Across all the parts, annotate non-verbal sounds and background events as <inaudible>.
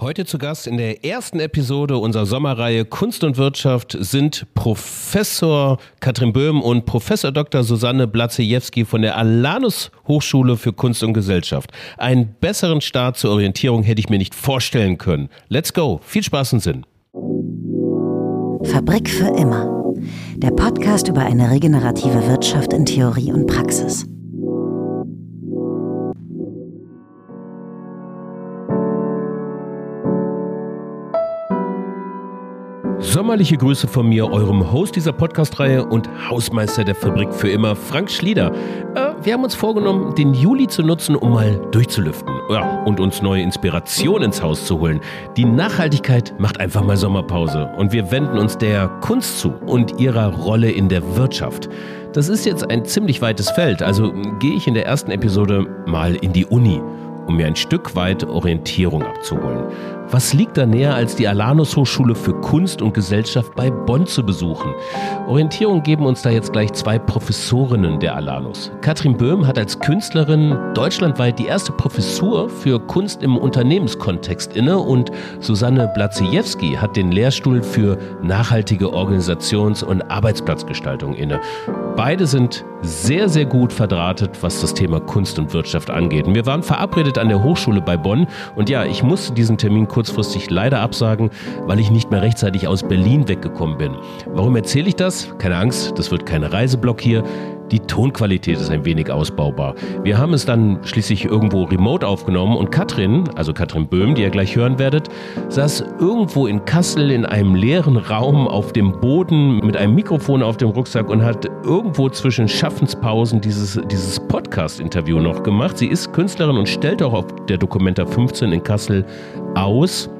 Heute zu Gast in der ersten Episode unserer Sommerreihe Kunst und Wirtschaft sind Professor Katrin Böhm und Professor Dr. Susanne Blatzejewski von der Alanus Hochschule für Kunst und Gesellschaft. Einen besseren Start zur Orientierung hätte ich mir nicht vorstellen können. Let's go. Viel Spaß und Sinn. Fabrik für immer. Der Podcast über eine regenerative Wirtschaft in Theorie und Praxis. Sommerliche Grüße von mir, eurem Host dieser Podcast-Reihe und Hausmeister der Fabrik für immer, Frank Schlieder. Äh, wir haben uns vorgenommen, den Juli zu nutzen, um mal durchzulüften ja, und uns neue Inspiration ins Haus zu holen. Die Nachhaltigkeit macht einfach mal Sommerpause und wir wenden uns der Kunst zu und ihrer Rolle in der Wirtschaft. Das ist jetzt ein ziemlich weites Feld, also gehe ich in der ersten Episode mal in die Uni um mir ein Stück weit Orientierung abzuholen. Was liegt da näher, als die Alanus Hochschule für Kunst und Gesellschaft bei Bonn zu besuchen? Orientierung geben uns da jetzt gleich zwei Professorinnen der Alanus. Katrin Böhm hat als Künstlerin deutschlandweit die erste Professur für Kunst im Unternehmenskontext inne und Susanne Blaziewski hat den Lehrstuhl für nachhaltige Organisations- und Arbeitsplatzgestaltung inne. Beide sind sehr, sehr gut verdrahtet, was das Thema Kunst und Wirtschaft angeht. Wir waren verabredet an der Hochschule bei Bonn und ja, ich musste diesen Termin kurzfristig leider absagen, weil ich nicht mehr rechtzeitig aus Berlin weggekommen bin. Warum erzähle ich das? Keine Angst, das wird kein Reiseblock hier. Die Tonqualität ist ein wenig ausbaubar. Wir haben es dann schließlich irgendwo remote aufgenommen und Katrin, also Katrin Böhm, die ihr gleich hören werdet, saß irgendwo in Kassel in einem leeren Raum auf dem Boden mit einem Mikrofon auf dem Rucksack und hat irgendwo zwischen Schaffenspausen dieses, dieses Podcast-Interview noch gemacht. Sie ist Künstlerin und stellt auch auf der Documenta 15 in Kassel aus.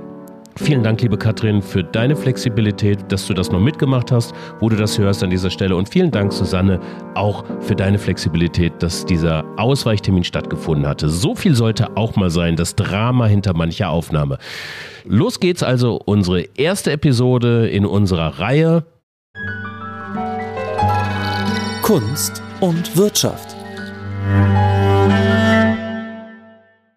Vielen Dank, liebe Katrin, für deine Flexibilität, dass du das noch mitgemacht hast, wo du das hörst an dieser Stelle. Und vielen Dank, Susanne, auch für deine Flexibilität, dass dieser Ausweichtermin stattgefunden hatte. So viel sollte auch mal sein, das Drama hinter mancher Aufnahme. Los geht's also, unsere erste Episode in unserer Reihe Kunst und Wirtschaft.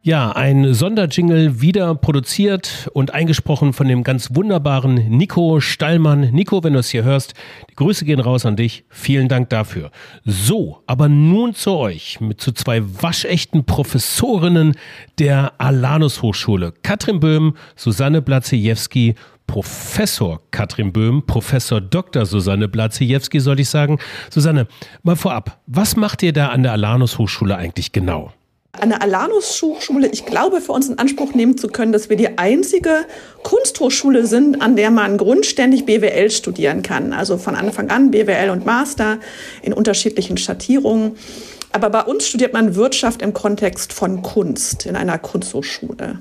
Ja, ein Sonderjingle wieder produziert und eingesprochen von dem ganz wunderbaren Nico Stallmann. Nico, wenn du es hier hörst, die Grüße gehen raus an dich. Vielen Dank dafür. So, aber nun zu euch mit zu zwei waschechten Professorinnen der Alanus Hochschule. Katrin Böhm, Susanne Blaziewski Professor Katrin Böhm, Professor Dr. Susanne Blaziewski, soll ich sagen. Susanne, mal vorab, was macht ihr da an der Alanus Hochschule eigentlich genau? Eine Alanus-Hochschule, ich glaube, für uns in Anspruch nehmen zu können, dass wir die einzige Kunsthochschule sind, an der man grundständig BWL studieren kann. Also von Anfang an BWL und Master in unterschiedlichen Schattierungen. Aber bei uns studiert man Wirtschaft im Kontext von Kunst in einer Kunsthochschule.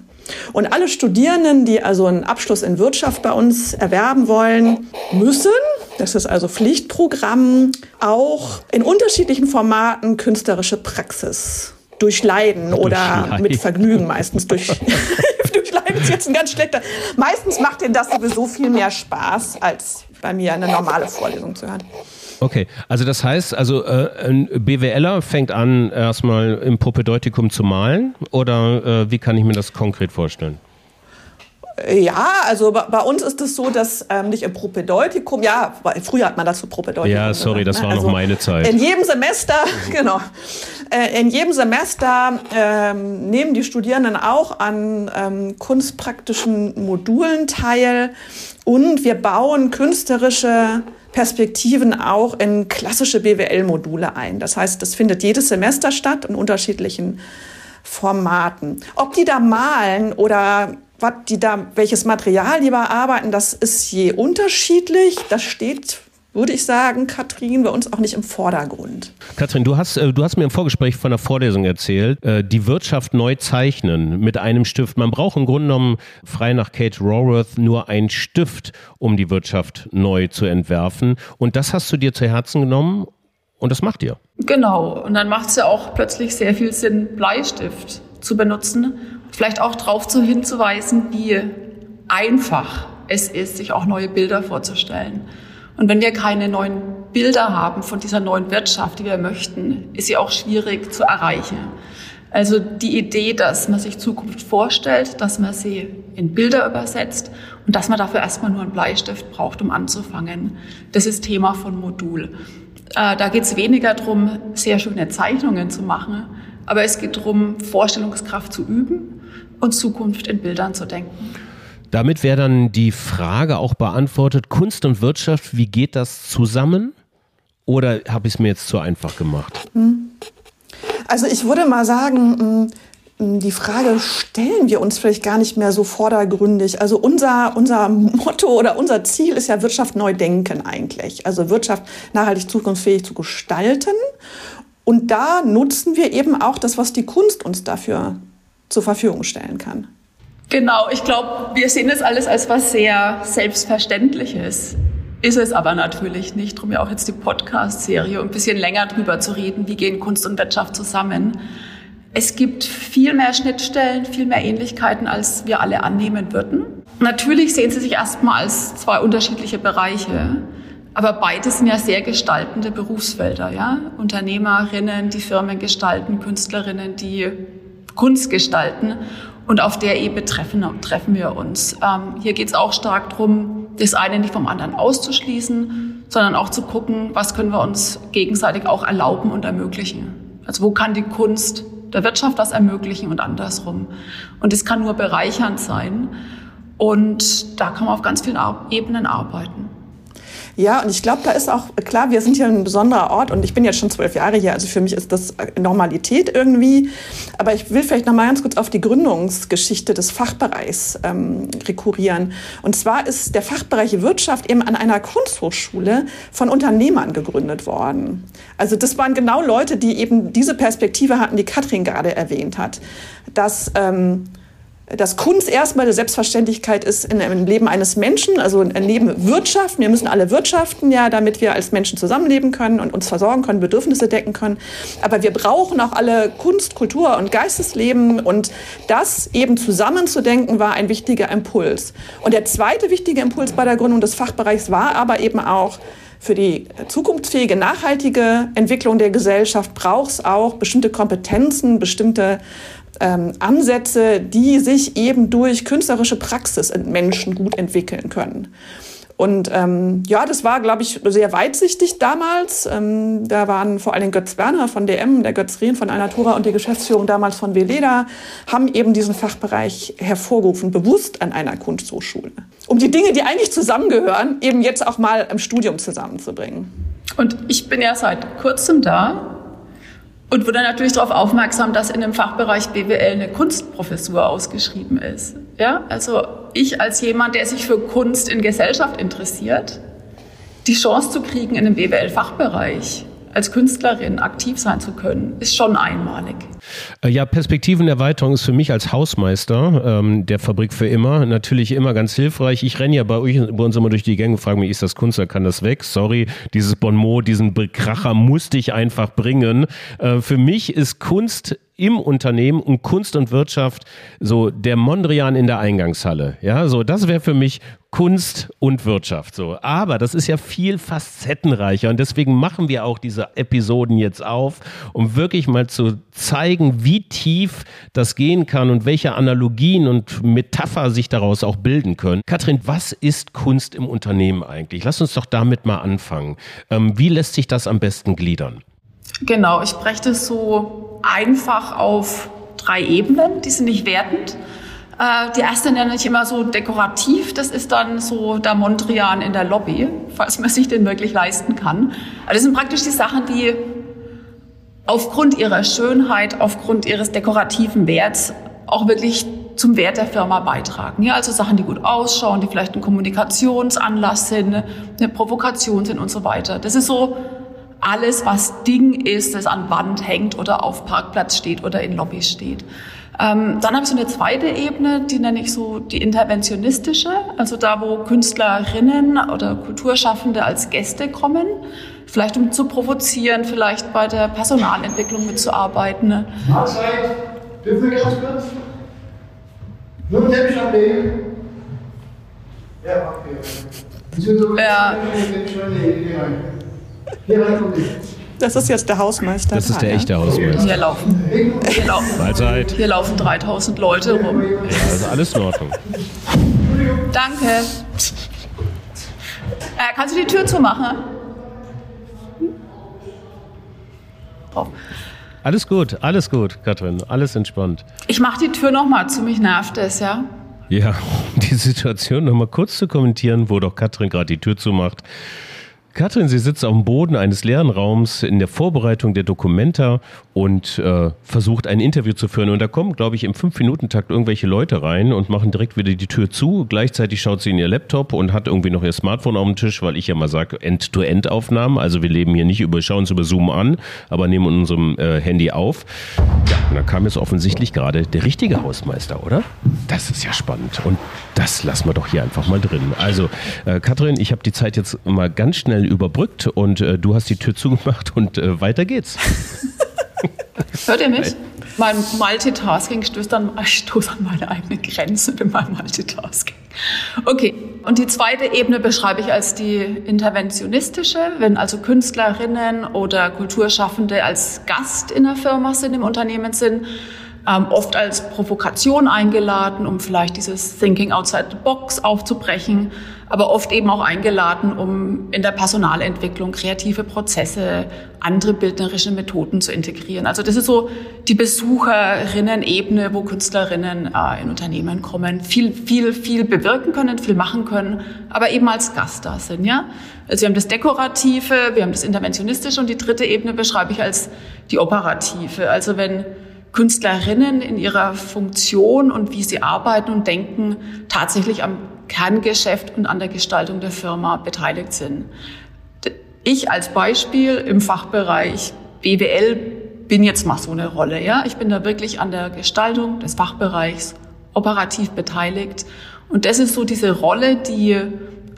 Und alle Studierenden, die also einen Abschluss in Wirtschaft bei uns erwerben wollen, müssen, das ist also Pflichtprogramm, auch in unterschiedlichen Formaten künstlerische Praxis durch Leiden oder Leid. mit Vergnügen meistens. Durch, <laughs> durch Leiden ist jetzt ein ganz schlechter. Meistens macht dir das sowieso viel mehr Spaß, als bei mir eine normale Vorlesung zu hören. Okay, also das heißt, also äh, ein BWLer fängt an, erstmal im Propedeutikum zu malen oder äh, wie kann ich mir das konkret vorstellen? Ja, also bei uns ist es so, dass ähm, nicht im Propedeutikum, ja, früher hat man das so Propedeutikum. Ja, sorry, das ne? war also noch meine Zeit. In jedem Semester, <laughs> genau, äh, in jedem Semester ähm, nehmen die Studierenden auch an ähm, kunstpraktischen Modulen teil und wir bauen künstlerische Perspektiven auch in klassische BWL-Module ein. Das heißt, das findet jedes Semester statt in unterschiedlichen Formaten. Ob die da malen oder was die da, welches Material die bearbeiten, das ist je unterschiedlich. Das steht würde ich sagen, Katrin, bei uns auch nicht im Vordergrund. Katrin, du hast, äh, du hast mir im Vorgespräch von der Vorlesung erzählt, äh, die Wirtschaft neu zeichnen mit einem Stift. Man braucht im Grunde genommen, frei nach Kate Raworth, nur einen Stift, um die Wirtschaft neu zu entwerfen. Und das hast du dir zu Herzen genommen und das macht ihr. Genau. Und dann macht es ja auch plötzlich sehr viel Sinn, Bleistift zu benutzen vielleicht auch darauf zu hinzuweisen, wie einfach es ist, sich auch neue Bilder vorzustellen. Und wenn wir keine neuen Bilder haben von dieser neuen Wirtschaft, die wir möchten, ist sie auch schwierig zu erreichen. Also die Idee, dass man sich Zukunft vorstellt, dass man sie in Bilder übersetzt und dass man dafür erstmal nur einen Bleistift braucht, um anzufangen. Das ist Thema von Modul. Äh, da geht es weniger darum, sehr schöne Zeichnungen zu machen, aber es geht darum, Vorstellungskraft zu üben und Zukunft in Bildern zu denken. Damit wäre dann die Frage auch beantwortet, Kunst und Wirtschaft, wie geht das zusammen? Oder habe ich es mir jetzt zu einfach gemacht? Hm. Also ich würde mal sagen, hm, hm, die Frage stellen wir uns vielleicht gar nicht mehr so vordergründig. Also unser, unser Motto oder unser Ziel ist ja Wirtschaft neu denken eigentlich. Also Wirtschaft nachhaltig zukunftsfähig zu gestalten. Und da nutzen wir eben auch das, was die Kunst uns dafür zur Verfügung stellen kann. Genau, ich glaube, wir sehen das alles als was sehr Selbstverständliches. Ist es aber natürlich nicht. Darum ja auch jetzt die Podcast-Serie, um ein bisschen länger drüber zu reden, wie gehen Kunst und Wirtschaft zusammen. Es gibt viel mehr Schnittstellen, viel mehr Ähnlichkeiten, als wir alle annehmen würden. Natürlich sehen sie sich erstmal als zwei unterschiedliche Bereiche. Aber beides sind ja sehr gestaltende Berufsfelder, ja. Unternehmerinnen, die Firmen gestalten, Künstlerinnen, die Kunst gestalten. Und auf der Ebene treffen, treffen wir uns. Ähm, hier geht es auch stark darum, das eine nicht vom anderen auszuschließen, sondern auch zu gucken, was können wir uns gegenseitig auch erlauben und ermöglichen. Also wo kann die Kunst der Wirtschaft das ermöglichen und andersrum. Und es kann nur bereichernd sein. Und da kann man auf ganz vielen Ebenen arbeiten. Ja, und ich glaube, da ist auch klar, wir sind hier ein besonderer Ort und ich bin jetzt schon zwölf Jahre hier, also für mich ist das Normalität irgendwie. Aber ich will vielleicht noch mal ganz kurz auf die Gründungsgeschichte des Fachbereichs ähm, rekurrieren. Und zwar ist der Fachbereich Wirtschaft eben an einer Kunsthochschule von Unternehmern gegründet worden. Also das waren genau Leute, die eben diese Perspektive hatten, die Katrin gerade erwähnt hat, dass ähm, dass Kunst erstmal eine Selbstverständlichkeit ist in im Leben eines Menschen, also ein Leben Wirtschaft. Wir müssen alle wirtschaften, ja, damit wir als Menschen zusammenleben können und uns versorgen können, Bedürfnisse decken können. Aber wir brauchen auch alle Kunst, Kultur und Geistesleben und das eben zusammenzudenken war ein wichtiger Impuls. Und der zweite wichtige Impuls bei der Gründung des Fachbereichs war aber eben auch, für die zukunftsfähige, nachhaltige Entwicklung der Gesellschaft braucht es auch bestimmte Kompetenzen, bestimmte ähm, Ansätze, die sich eben durch künstlerische Praxis in Menschen gut entwickeln können. Und ähm, ja, das war, glaube ich, sehr weitsichtig damals. Ähm, da waren vor allem Götz Werner von DM, der Götz Rehn von Alnatura und die Geschäftsführung damals von Veleda, haben eben diesen Fachbereich hervorgerufen, bewusst an einer Kunsthochschule. Um die Dinge, die eigentlich zusammengehören, eben jetzt auch mal im Studium zusammenzubringen. Und ich bin ja seit kurzem da und wurde natürlich darauf aufmerksam, dass in dem Fachbereich BWL eine Kunstprofessur ausgeschrieben ist. Ja, also ich als jemand, der sich für Kunst in Gesellschaft interessiert, die Chance zu kriegen in dem BWL-Fachbereich als Künstlerin aktiv sein zu können, ist schon einmalig. Äh, ja, Perspektivenerweiterung ist für mich als Hausmeister ähm, der Fabrik für immer natürlich immer ganz hilfreich. Ich renne ja bei, euch, bei uns immer durch die Gänge und frage mich, ist das Kunst oder kann das weg? Sorry, dieses Bonmot, diesen Bekracher musste ich einfach bringen. Äh, für mich ist Kunst im Unternehmen und Kunst und Wirtschaft so der Mondrian in der Eingangshalle. Ja, so das wäre für mich Kunst und Wirtschaft so. Aber das ist ja viel facettenreicher und deswegen machen wir auch diese Episoden jetzt auf, um wirklich mal zu zeigen, wie tief das gehen kann und welche Analogien und Metapher sich daraus auch bilden können. Katrin, was ist Kunst im Unternehmen eigentlich? Lass uns doch damit mal anfangen. Ähm, wie lässt sich das am besten gliedern? Genau, ich das so einfach auf drei Ebenen. Die sind nicht wertend. Äh, die erste nenne ich immer so dekorativ. Das ist dann so der Mondrian in der Lobby, falls man sich den wirklich leisten kann. Also das sind praktisch die Sachen, die aufgrund ihrer Schönheit, aufgrund ihres dekorativen Werts auch wirklich zum Wert der Firma beitragen. Ja, also Sachen, die gut ausschauen, die vielleicht ein Kommunikationsanlass sind, eine Provokation sind und so weiter. Das ist so alles, was Ding ist, das an Wand hängt oder auf Parkplatz steht oder in Lobby steht. Ähm, dann habe ich so eine zweite Ebene, die nenne ich so die interventionistische, also da, wo Künstlerinnen oder Kulturschaffende als Gäste kommen, vielleicht um zu provozieren, vielleicht bei der Personalentwicklung mitzuarbeiten. Mahlzeit, dürfen wir ganz kurz? Nur Teppich ablegen. Ja, okay. Ja. Das ist jetzt der Hausmeister. Das ist der echte Hausmeister. Hier laufen, hier laufen, Mahlzeit. hier laufen 3000 Leute rum. Ja, also alles in Ordnung. Danke. Äh, kannst du die Tür zumachen? Oh. Alles gut, alles gut, Katrin. Alles entspannt. Ich mache die Tür noch mal zu, mich nervt es, ja? Ja, um die Situation nochmal kurz zu kommentieren, wo doch Katrin gerade die Tür zumacht. Katrin, sie sitzt dem Boden eines leeren Raums in der Vorbereitung der Dokumenta und äh, versucht ein Interview zu führen. Und da kommen, glaube ich, im Fünf-Minuten-Takt irgendwelche Leute rein und machen direkt wieder die Tür zu. Gleichzeitig schaut sie in ihr Laptop und hat irgendwie noch ihr Smartphone auf dem Tisch, weil ich ja mal sage, End-to-End-Aufnahmen. Also wir leben hier nicht über, schauen uns über Zoom an, aber nehmen unserem äh, Handy auf. Ja, und dann kam jetzt offensichtlich gerade der richtige Hausmeister, oder? Das ist ja spannend. Und das lassen wir doch hier einfach mal drin. Also, äh, Katrin, ich habe die Zeit jetzt mal ganz schnell überbrückt und äh, du hast die Tür zugemacht und äh, weiter geht's. Hört ihr mich? Mein Multitasking stößt an, ich stoße an meine eigene Grenze mit meinem Multitasking. Okay, und die zweite Ebene beschreibe ich als die interventionistische, wenn also Künstlerinnen oder Kulturschaffende als Gast in der Firma sind, im Unternehmen sind, ähm, oft als Provokation eingeladen, um vielleicht dieses Thinking outside the box aufzubrechen, aber oft eben auch eingeladen, um in der Personalentwicklung kreative Prozesse, andere bildnerische Methoden zu integrieren. Also das ist so die Besucherinnen-Ebene, wo Künstlerinnen äh, in Unternehmen kommen, viel, viel, viel bewirken können, viel machen können, aber eben als Gast da sind, ja. Also wir haben das Dekorative, wir haben das Interventionistische und die dritte Ebene beschreibe ich als die Operative. Also wenn Künstlerinnen in ihrer Funktion und wie sie arbeiten und denken, tatsächlich am Kerngeschäft und an der Gestaltung der Firma beteiligt sind. Ich als Beispiel im Fachbereich BWL bin jetzt mal so eine Rolle, ja. Ich bin da wirklich an der Gestaltung des Fachbereichs operativ beteiligt. Und das ist so diese Rolle, die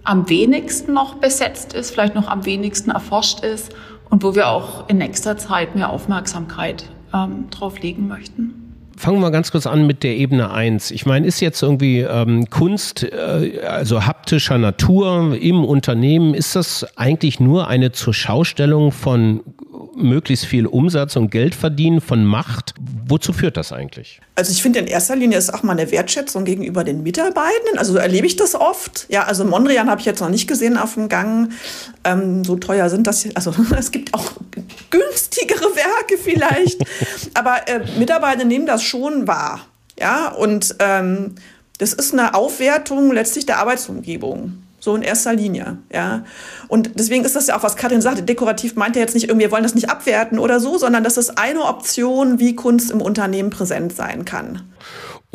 am wenigsten noch besetzt ist, vielleicht noch am wenigsten erforscht ist und wo wir auch in nächster Zeit mehr Aufmerksamkeit ähm, drauf legen möchten. Fangen wir mal ganz kurz an mit der Ebene 1. Ich meine, ist jetzt irgendwie ähm, Kunst, äh, also haptischer Natur im Unternehmen, ist das eigentlich nur eine Zurschaustellung von möglichst viel Umsatz und Geld verdienen, von Macht? Wozu führt das eigentlich? Also ich finde in erster Linie ist auch mal eine Wertschätzung gegenüber den Mitarbeitenden. Also so erlebe ich das oft. Ja, also Mondrian habe ich jetzt noch nicht gesehen auf dem Gang. Ähm, so teuer sind das. Also <laughs> es gibt auch günstigere Werke vielleicht. <laughs> Aber äh, Mitarbeiter nehmen das schon wahr. Ja, und ähm, das ist eine Aufwertung letztlich der Arbeitsumgebung. So in erster Linie, ja. Und deswegen ist das ja auch, was Karin sagte, dekorativ meint er jetzt nicht irgendwie, wir wollen das nicht abwerten oder so, sondern das ist eine Option, wie Kunst im Unternehmen präsent sein kann.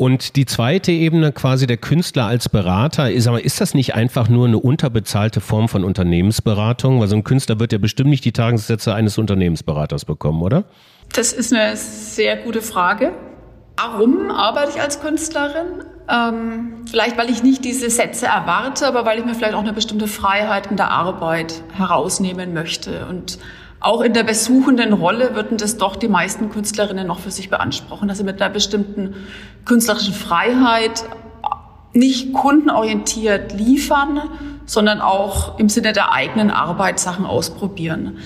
Und die zweite Ebene, quasi der Künstler als Berater, ist aber, ist das nicht einfach nur eine unterbezahlte Form von Unternehmensberatung? Weil so ein Künstler wird ja bestimmt nicht die Tagessätze eines Unternehmensberaters bekommen, oder? Das ist eine sehr gute Frage. Warum arbeite ich als Künstlerin? Ähm, vielleicht, weil ich nicht diese Sätze erwarte, aber weil ich mir vielleicht auch eine bestimmte Freiheit in der Arbeit herausnehmen möchte. Und auch in der besuchenden Rolle würden das doch die meisten Künstlerinnen noch für sich beanspruchen, dass sie mit einer bestimmten künstlerischen Freiheit nicht kundenorientiert liefern, sondern auch im Sinne der eigenen Arbeit Sachen ausprobieren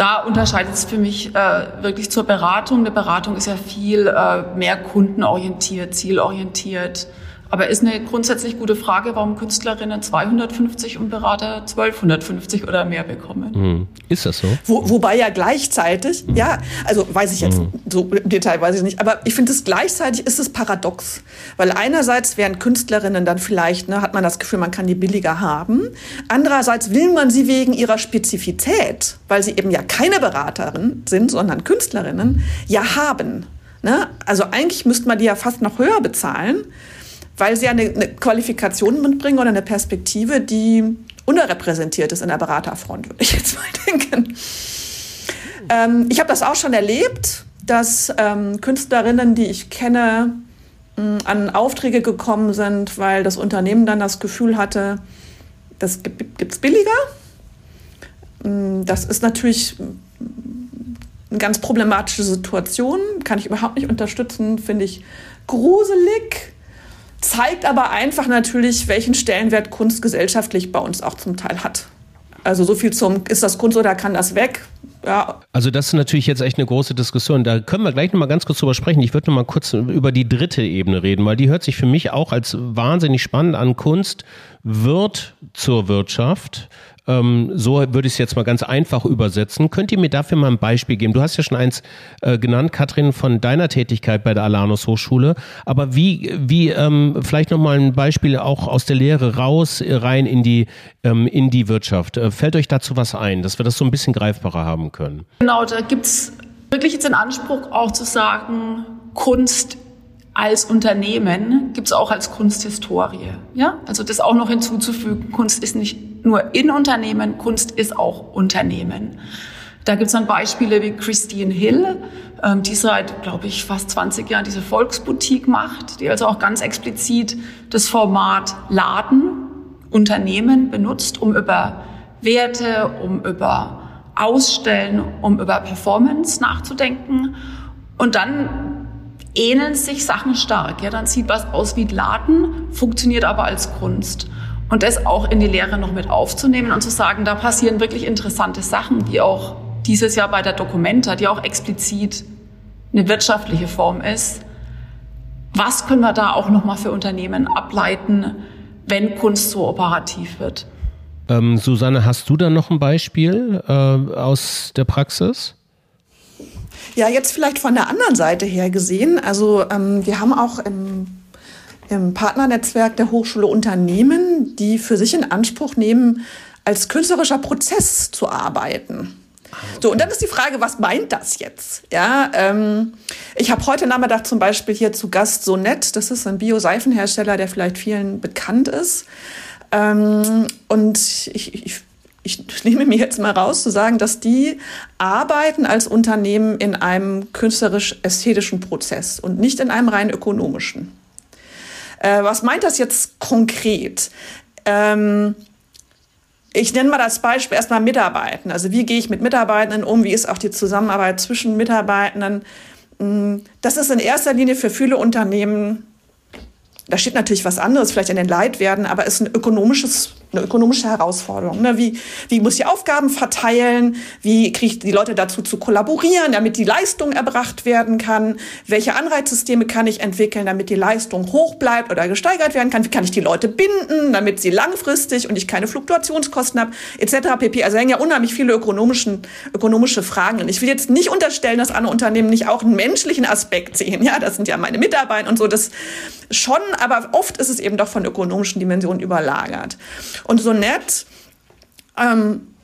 da unterscheidet es für mich äh, wirklich zur Beratung. Eine Beratung ist ja viel äh, mehr kundenorientiert, zielorientiert. Aber ist eine grundsätzlich gute Frage, warum Künstlerinnen 250 und Berater 1250 oder mehr bekommen. Hm. Ist das so? Wo, wobei ja gleichzeitig, ja, also weiß ich jetzt, mhm. so im Detail weiß ich nicht, aber ich finde es gleichzeitig ist es paradox. Weil einerseits wären Künstlerinnen dann vielleicht, ne, hat man das Gefühl, man kann die billiger haben. Andererseits will man sie wegen ihrer Spezifität, weil sie eben ja keine Beraterin sind, sondern Künstlerinnen, ja haben. Ne? Also eigentlich müsste man die ja fast noch höher bezahlen weil sie eine, eine Qualifikation mitbringen oder eine Perspektive, die unterrepräsentiert ist in der Beraterfront, würde ich jetzt <laughs> mal denken. Ähm, ich habe das auch schon erlebt, dass ähm, Künstlerinnen, die ich kenne, mh, an Aufträge gekommen sind, weil das Unternehmen dann das Gefühl hatte, das gibt es billiger. Das ist natürlich eine ganz problematische Situation, kann ich überhaupt nicht unterstützen, finde ich gruselig zeigt aber einfach natürlich, welchen Stellenwert Kunst gesellschaftlich bei uns auch zum Teil hat. Also so viel zum, ist das Kunst oder kann das weg? ja. Also das ist natürlich jetzt echt eine große Diskussion. Da können wir gleich nochmal ganz kurz drüber sprechen. Ich würde nochmal kurz über die dritte Ebene reden, weil die hört sich für mich auch als wahnsinnig spannend an. Kunst wird zur Wirtschaft. Ähm, so würde ich es jetzt mal ganz einfach übersetzen. Könnt ihr mir dafür mal ein Beispiel geben? Du hast ja schon eins äh, genannt, Katrin, von deiner Tätigkeit bei der Alanus Hochschule. Aber wie, wie ähm, vielleicht nochmal ein Beispiel auch aus der Lehre raus, äh, rein in die, ähm, in die Wirtschaft. Äh, fällt euch dazu was ein, dass wir das so ein bisschen greifbarer haben können? Genau, da gibt es wirklich jetzt den Anspruch auch zu sagen, Kunst als Unternehmen gibt es auch als Kunsthistorie. Ja? Also das auch noch hinzuzufügen, Kunst ist nicht nur in Unternehmen, Kunst ist auch Unternehmen. Da gibt es dann Beispiele wie Christine Hill, ähm, die seit, glaube ich, fast 20 Jahren diese Volksboutique macht, die also auch ganz explizit das Format Laden, Unternehmen benutzt, um über Werte, um über Ausstellen, um über Performance nachzudenken. Und dann ähneln sich Sachen stark. Ja, dann sieht was aus wie Laden, funktioniert aber als Kunst. Und das auch in die Lehre noch mit aufzunehmen und zu sagen, da passieren wirklich interessante Sachen, wie auch dieses Jahr bei der Documenta, die auch explizit eine wirtschaftliche Form ist. Was können wir da auch nochmal für Unternehmen ableiten, wenn Kunst so operativ wird? Ähm, Susanne, hast du da noch ein Beispiel äh, aus der Praxis? Ja, jetzt vielleicht von der anderen Seite her gesehen. Also ähm, wir haben auch im, im Partnernetzwerk der Hochschule Unternehmen, die für sich in Anspruch nehmen, als künstlerischer Prozess zu arbeiten. So, und dann ist die Frage, was meint das jetzt? Ja, ähm, ich habe heute Nachmittag zum Beispiel hier zu Gast Sonett, das ist ein Bio-Seifenhersteller, der vielleicht vielen bekannt ist. Ähm, und ich, ich ich nehme mir jetzt mal raus zu sagen, dass die arbeiten als Unternehmen in einem künstlerisch-ästhetischen Prozess und nicht in einem rein ökonomischen. Äh, was meint das jetzt konkret? Ähm, ich nenne mal das Beispiel erstmal Mitarbeiten. Also wie gehe ich mit Mitarbeitenden um? Wie ist auch die Zusammenarbeit zwischen Mitarbeitenden? Hm, das ist in erster Linie für viele Unternehmen, da steht natürlich was anderes, vielleicht in den Leitwerten, aber es ist ein ökonomisches eine ökonomische Herausforderung. Ne? Wie, wie muss ich Aufgaben verteilen? Wie kriege ich die Leute dazu zu kollaborieren, damit die Leistung erbracht werden kann? Welche Anreizsysteme kann ich entwickeln, damit die Leistung hoch bleibt oder gesteigert werden kann? Wie kann ich die Leute binden, damit sie langfristig und ich keine Fluktuationskosten habe, etc. pp. Also hängen ja unheimlich viele ökonomischen, ökonomische Fragen. Und ich will jetzt nicht unterstellen, dass andere Unternehmen nicht auch einen menschlichen Aspekt sehen. Ja, das sind ja meine Mitarbeiter und so. Das schon, aber oft ist es eben doch von ökonomischen Dimensionen überlagert. Und so nett ähm,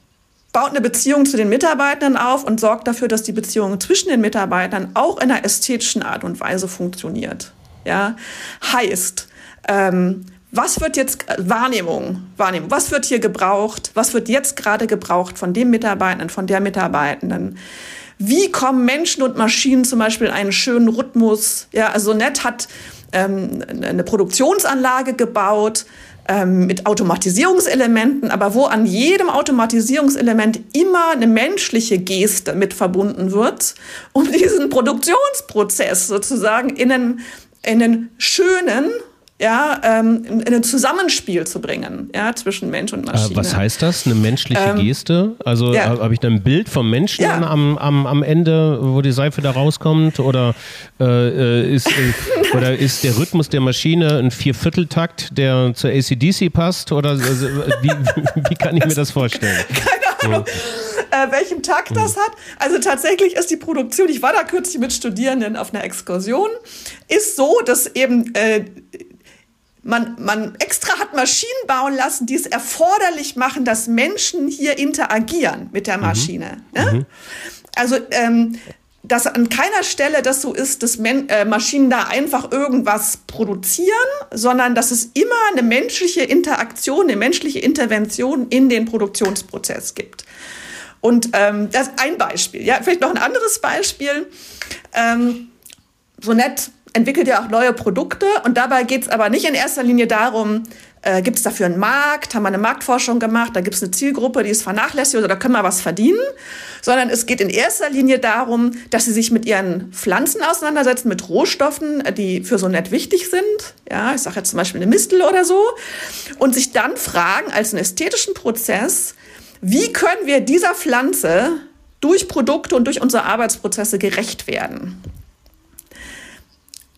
baut eine Beziehung zu den Mitarbeitern auf und sorgt dafür, dass die Beziehung zwischen den Mitarbeitern auch in einer ästhetischen Art und Weise funktioniert. Ja, heißt, ähm, was wird jetzt äh, Wahrnehmung, Wahrnehmung, was wird hier gebraucht, was wird jetzt gerade gebraucht von dem Mitarbeitenden, von der Mitarbeitenden? Wie kommen Menschen und Maschinen zum Beispiel in einen schönen Rhythmus? Ja, also Nett hat ähm, eine Produktionsanlage gebaut, ähm, mit Automatisierungselementen, aber wo an jedem Automatisierungselement immer eine menschliche Geste mit verbunden wird, um diesen Produktionsprozess sozusagen in einen, in einen schönen ja, ähm, in ein Zusammenspiel zu bringen, ja, zwischen Mensch und Maschine. Äh, was heißt das? Eine menschliche ähm, Geste? Also ja. habe ich da ein Bild vom Menschen ja. am, am, am Ende, wo die Seife da rauskommt? Oder, äh, äh ist, äh, <laughs> oder ist der Rhythmus der Maschine ein Viervierteltakt, der zur ACDC passt? Oder also, wie, wie kann ich mir das vorstellen? <laughs> Keine Ahnung. Äh, welchem Takt das hat. Also tatsächlich ist die Produktion, ich war da kürzlich mit Studierenden auf einer Exkursion, ist so, dass eben äh, man, man extra hat Maschinen bauen lassen, die es erforderlich machen, dass Menschen hier interagieren mit der mhm. Maschine. Mhm. Ne? Mhm. Also ähm, dass an keiner Stelle das so ist, dass Men äh, Maschinen da einfach irgendwas produzieren, sondern dass es immer eine menschliche Interaktion, eine menschliche Intervention in den Produktionsprozess gibt. Und ähm, das ist ein Beispiel. Ja, vielleicht noch ein anderes Beispiel. Ähm, so nett entwickelt ja auch neue Produkte und dabei geht es aber nicht in erster Linie darum, äh, gibt es dafür einen Markt, haben wir eine Marktforschung gemacht, da gibt es eine Zielgruppe, die ist vernachlässigt oder da können wir was verdienen, sondern es geht in erster Linie darum, dass sie sich mit ihren Pflanzen auseinandersetzen, mit Rohstoffen, die für so nett wichtig sind. Ja, ich sage jetzt zum Beispiel eine Mistel oder so und sich dann fragen als einen ästhetischen Prozess, wie können wir dieser Pflanze durch Produkte und durch unsere Arbeitsprozesse gerecht werden.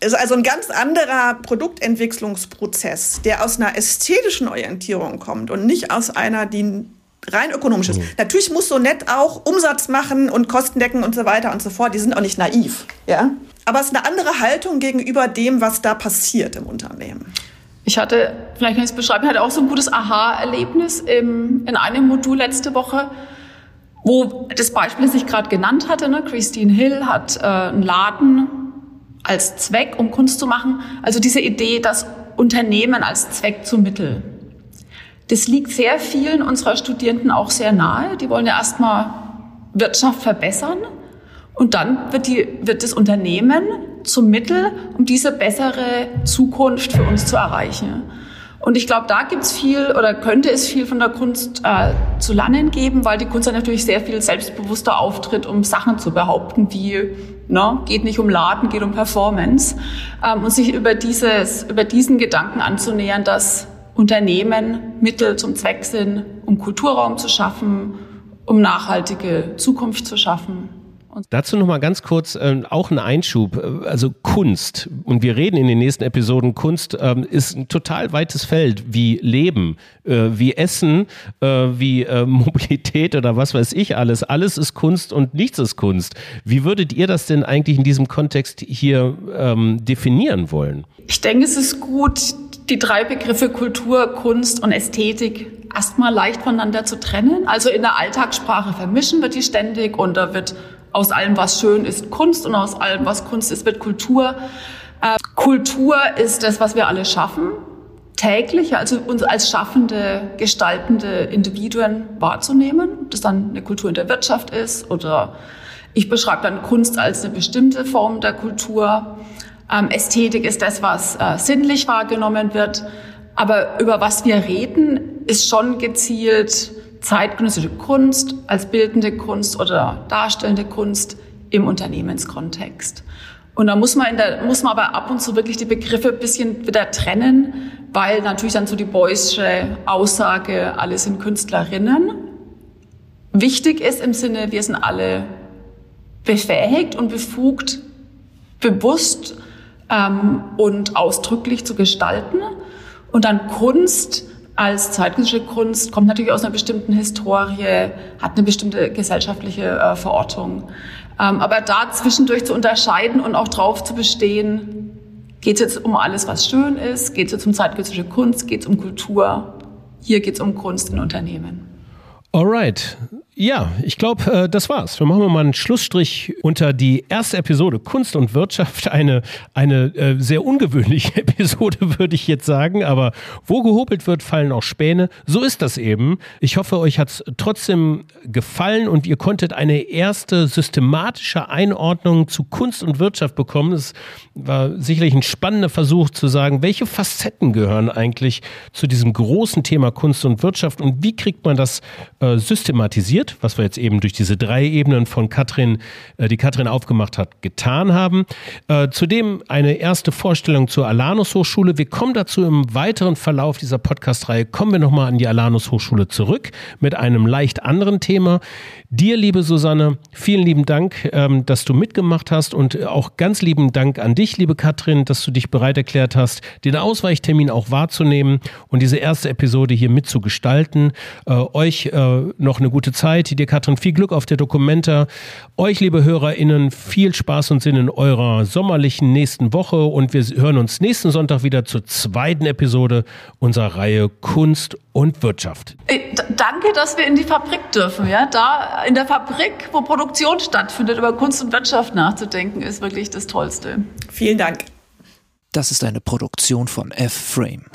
Ist also ein ganz anderer Produktentwicklungsprozess, der aus einer ästhetischen Orientierung kommt und nicht aus einer, die rein ökonomisch ist. Mhm. Natürlich muss so nett auch Umsatz machen und Kosten decken und so weiter und so fort. Die sind auch nicht naiv, ja. Aber es ist eine andere Haltung gegenüber dem, was da passiert im Unternehmen. Ich hatte, vielleicht kann ich es beschreiben, hatte auch so ein gutes Aha-Erlebnis in einem Modul letzte Woche, wo das Beispiel, das ich gerade genannt hatte, ne, Christine Hill hat äh, einen Laden als Zweck, um Kunst zu machen. Also diese Idee, dass Unternehmen als Zweck zum Mittel. Das liegt sehr vielen unserer Studierenden auch sehr nahe. Die wollen ja erstmal Wirtschaft verbessern und dann wird, die, wird das Unternehmen zum Mittel, um diese bessere Zukunft für uns zu erreichen. Und ich glaube, da gibt's viel oder könnte es viel von der Kunst äh, zu lernen geben, weil die Kunst natürlich sehr viel selbstbewusster auftritt, um Sachen zu behaupten, wie ne, geht nicht um Laden, geht um Performance. Ähm, und sich über, dieses, über diesen Gedanken anzunähern, dass Unternehmen Mittel zum Zweck sind, um Kulturraum zu schaffen, um nachhaltige Zukunft zu schaffen. Dazu noch mal ganz kurz äh, auch ein Einschub. Also Kunst und wir reden in den nächsten Episoden. Kunst ähm, ist ein total weites Feld wie Leben, äh, wie Essen, äh, wie äh, <laughs> Mobilität oder was weiß ich alles. Alles ist Kunst und nichts ist Kunst. Wie würdet ihr das denn eigentlich in diesem Kontext hier ähm, definieren wollen? Ich denke, es ist gut, die drei Begriffe Kultur, Kunst und Ästhetik erstmal leicht voneinander zu trennen. Also in der Alltagssprache vermischen wir die ständig und da wird aus allem, was schön ist, Kunst und aus allem, was Kunst ist, wird Kultur. Äh, Kultur ist das, was wir alle schaffen, täglich, also uns als schaffende, gestaltende Individuen wahrzunehmen, das dann eine Kultur in der Wirtschaft ist oder ich beschreibe dann Kunst als eine bestimmte Form der Kultur. Ähm, Ästhetik ist das, was äh, sinnlich wahrgenommen wird. Aber über was wir reden, ist schon gezielt zeitgenössische Kunst als bildende Kunst oder darstellende Kunst im Unternehmenskontext. Und da muss man, in der, muss man aber ab und zu wirklich die Begriffe ein bisschen wieder trennen, weil natürlich dann so die Beusche Aussage, alle sind Künstlerinnen. Wichtig ist im Sinne, wir sind alle befähigt und befugt, bewusst ähm, und ausdrücklich zu gestalten. Und dann Kunst als zeitgenössische Kunst kommt natürlich aus einer bestimmten Historie, hat eine bestimmte gesellschaftliche äh, Verortung. Ähm, aber da zwischendurch zu unterscheiden und auch drauf zu bestehen, geht es jetzt um alles, was schön ist, geht es jetzt um zeitgenössische Kunst, geht es um Kultur, hier geht es um Kunst in Unternehmen. Alright, ja, ich glaube, äh, das war's. Wir machen mal einen Schlussstrich unter die erste Episode Kunst und Wirtschaft. Eine, eine äh, sehr ungewöhnliche <laughs> Episode, würde ich jetzt sagen. Aber wo gehobelt wird, fallen auch Späne. So ist das eben. Ich hoffe, euch hat's trotzdem gefallen und ihr konntet eine erste systematische Einordnung zu Kunst und Wirtschaft bekommen. Es war sicherlich ein spannender Versuch zu sagen, welche Facetten gehören eigentlich zu diesem großen Thema Kunst und Wirtschaft und wie kriegt man das äh, systematisiert? Was wir jetzt eben durch diese drei Ebenen von Katrin, äh, die Katrin aufgemacht hat, getan haben. Äh, zudem eine erste Vorstellung zur Alanus Hochschule. Wir kommen dazu im weiteren Verlauf dieser Podcast-Reihe, kommen wir nochmal an die Alanus Hochschule zurück mit einem leicht anderen Thema. Dir, liebe Susanne, vielen lieben Dank, ähm, dass du mitgemacht hast und auch ganz lieben Dank an dich, liebe Katrin, dass du dich bereit erklärt hast, den Ausweichtermin auch wahrzunehmen und diese erste Episode hier mitzugestalten. Äh, euch noch eine gute Zeit Zeit. Dir, Katrin, viel Glück auf der Dokumenta. Euch, liebe HörerInnen, viel Spaß und Sinn in eurer sommerlichen nächsten Woche und wir hören uns nächsten Sonntag wieder zur zweiten Episode unserer Reihe Kunst und Wirtschaft. Äh, danke, dass wir in die Fabrik dürfen. Ja? Da in der Fabrik, wo Produktion stattfindet, über Kunst und Wirtschaft nachzudenken, ist wirklich das Tollste. Vielen Dank. Das ist eine Produktion von F-Frame.